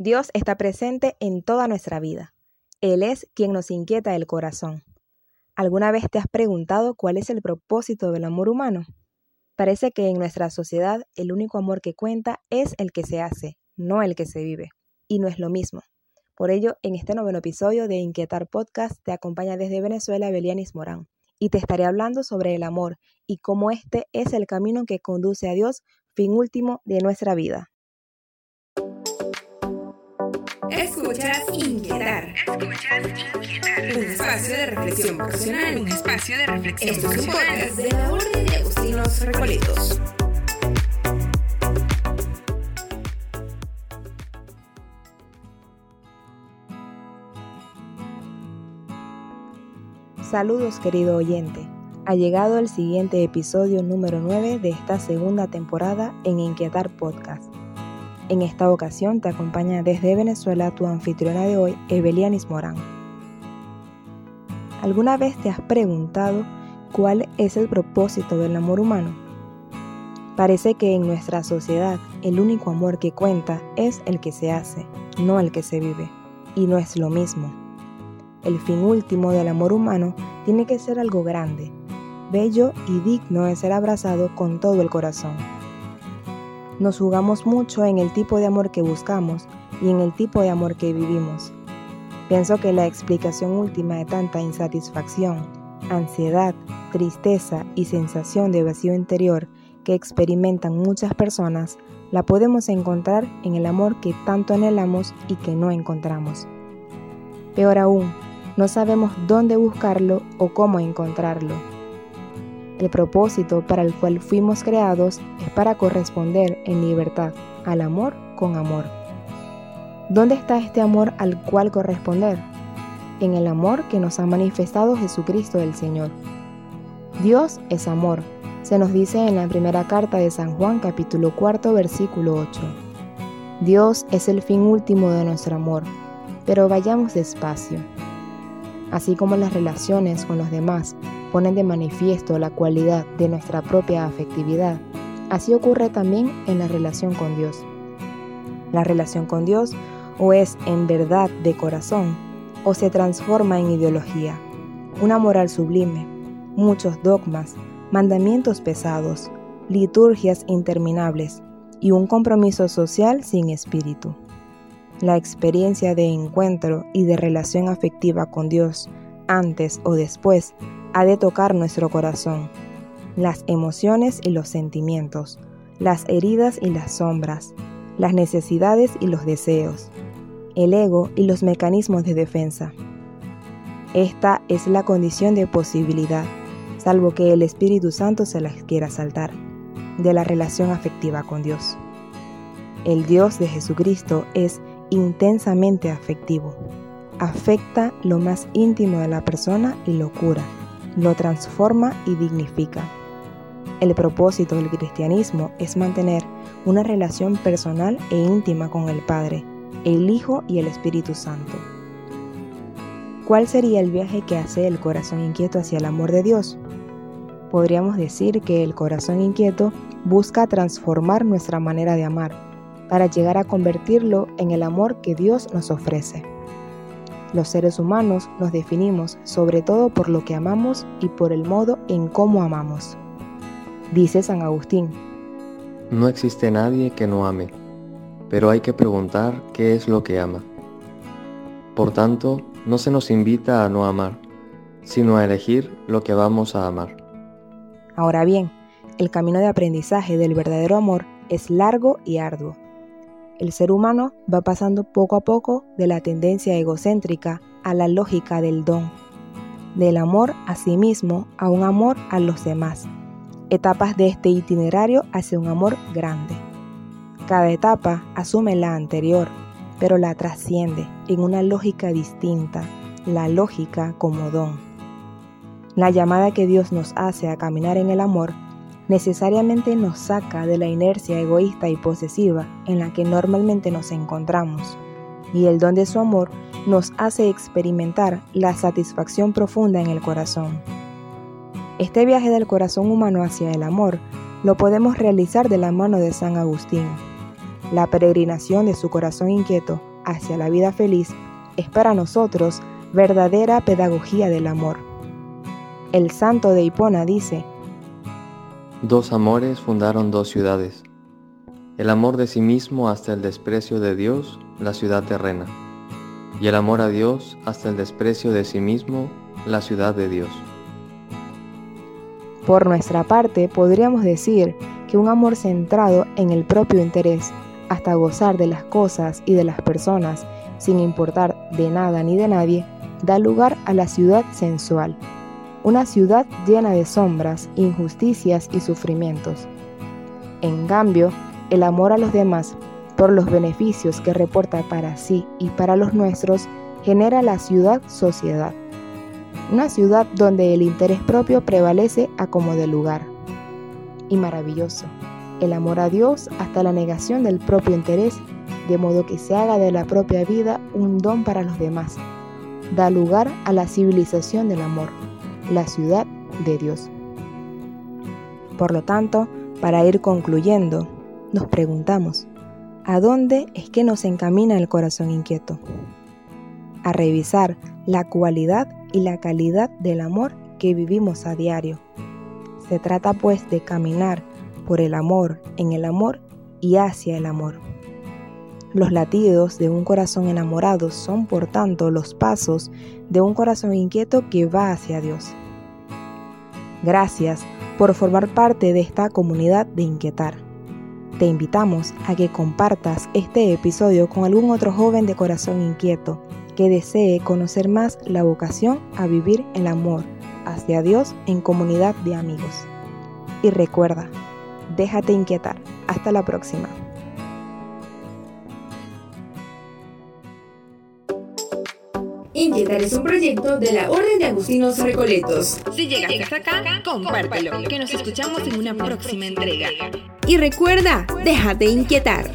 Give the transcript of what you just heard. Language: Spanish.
Dios está presente en toda nuestra vida. Él es quien nos inquieta el corazón. ¿Alguna vez te has preguntado cuál es el propósito del amor humano? Parece que en nuestra sociedad el único amor que cuenta es el que se hace, no el que se vive. Y no es lo mismo. Por ello, en este noveno episodio de Inquietar Podcast te acompaña desde Venezuela Belianis Morán y te estaré hablando sobre el amor y cómo este es el camino que conduce a Dios, fin último de nuestra vida. Escuchas Inquietar. Escuchas Inquietar. Un espacio de reflexión profesional. Un espacio de reflexión Esto es un podcast de la Orden de Agustinos Recoletos. Saludos querido oyente. Ha llegado el siguiente episodio número 9 de esta segunda temporada en Inquietar Podcast. En esta ocasión te acompaña desde Venezuela tu anfitriona de hoy, Evelianis Morán. ¿Alguna vez te has preguntado cuál es el propósito del amor humano? Parece que en nuestra sociedad el único amor que cuenta es el que se hace, no el que se vive. Y no es lo mismo. El fin último del amor humano tiene que ser algo grande, bello y digno de ser abrazado con todo el corazón. Nos jugamos mucho en el tipo de amor que buscamos y en el tipo de amor que vivimos. Pienso que la explicación última de tanta insatisfacción, ansiedad, tristeza y sensación de vacío interior que experimentan muchas personas la podemos encontrar en el amor que tanto anhelamos y que no encontramos. Peor aún, no sabemos dónde buscarlo o cómo encontrarlo. El propósito para el cual fuimos creados es para corresponder en libertad al amor con amor. ¿Dónde está este amor al cual corresponder? En el amor que nos ha manifestado Jesucristo el Señor. Dios es amor, se nos dice en la primera carta de San Juan capítulo 4 versículo 8. Dios es el fin último de nuestro amor, pero vayamos despacio. Así como las relaciones con los demás ponen de manifiesto la cualidad de nuestra propia afectividad, así ocurre también en la relación con Dios. La relación con Dios o es en verdad de corazón o se transforma en ideología, una moral sublime, muchos dogmas, mandamientos pesados, liturgias interminables y un compromiso social sin espíritu. La experiencia de encuentro y de relación afectiva con Dios antes o después ha de tocar nuestro corazón, las emociones y los sentimientos, las heridas y las sombras, las necesidades y los deseos, el ego y los mecanismos de defensa. Esta es la condición de posibilidad, salvo que el Espíritu Santo se las quiera saltar, de la relación afectiva con Dios. El Dios de Jesucristo es intensamente afectivo. Afecta lo más íntimo de la persona y lo cura lo transforma y dignifica. El propósito del cristianismo es mantener una relación personal e íntima con el Padre, el Hijo y el Espíritu Santo. ¿Cuál sería el viaje que hace el corazón inquieto hacia el amor de Dios? Podríamos decir que el corazón inquieto busca transformar nuestra manera de amar para llegar a convertirlo en el amor que Dios nos ofrece. Los seres humanos nos definimos sobre todo por lo que amamos y por el modo en cómo amamos. Dice San Agustín. No existe nadie que no ame, pero hay que preguntar qué es lo que ama. Por tanto, no se nos invita a no amar, sino a elegir lo que vamos a amar. Ahora bien, el camino de aprendizaje del verdadero amor es largo y arduo el ser humano va pasando poco a poco de la tendencia egocéntrica a la lógica del don, del amor a sí mismo a un amor a los demás, etapas de este itinerario hacia un amor grande. Cada etapa asume la anterior, pero la trasciende en una lógica distinta, la lógica como don. La llamada que Dios nos hace a caminar en el amor necesariamente nos saca de la inercia egoísta y posesiva en la que normalmente nos encontramos, y el don de su amor nos hace experimentar la satisfacción profunda en el corazón. Este viaje del corazón humano hacia el amor lo podemos realizar de la mano de San Agustín. La peregrinación de su corazón inquieto hacia la vida feliz es para nosotros verdadera pedagogía del amor. El santo de Hipona dice, Dos amores fundaron dos ciudades, el amor de sí mismo hasta el desprecio de Dios, la ciudad terrena, y el amor a Dios hasta el desprecio de sí mismo, la ciudad de Dios. Por nuestra parte, podríamos decir que un amor centrado en el propio interés, hasta gozar de las cosas y de las personas, sin importar de nada ni de nadie, da lugar a la ciudad sensual, una ciudad llena de sombras, injusticias y sufrimientos. En cambio, el amor a los demás, por los beneficios que reporta para sí y para los nuestros, genera la ciudad sociedad, una ciudad donde el interés propio prevalece a como de lugar. Y maravilloso, el amor a Dios hasta la negación del propio interés, de modo que se haga de la propia vida un don para los demás. Da lugar a la civilización del amor, la ciudad de Dios. Por lo tanto, para ir concluyendo, nos preguntamos, ¿a dónde es que nos encamina el corazón inquieto? A revisar la cualidad y la calidad del amor que vivimos a diario. Se trata pues de caminar por el amor, en el amor y hacia el amor. Los latidos de un corazón enamorado son por tanto los pasos de un corazón inquieto que va hacia Dios. Gracias por formar parte de esta comunidad de inquietar. Te invitamos a que compartas este episodio con algún otro joven de corazón inquieto que desee conocer más la vocación a vivir el amor hacia Dios en comunidad de amigos. Y recuerda, déjate inquietar. Hasta la próxima. Inquietar es un proyecto de la Orden de Agustinos Recoletos. Si llegaste hasta acá, compártelo, que nos escuchamos en una próxima entrega. Y recuerda, déjate inquietar.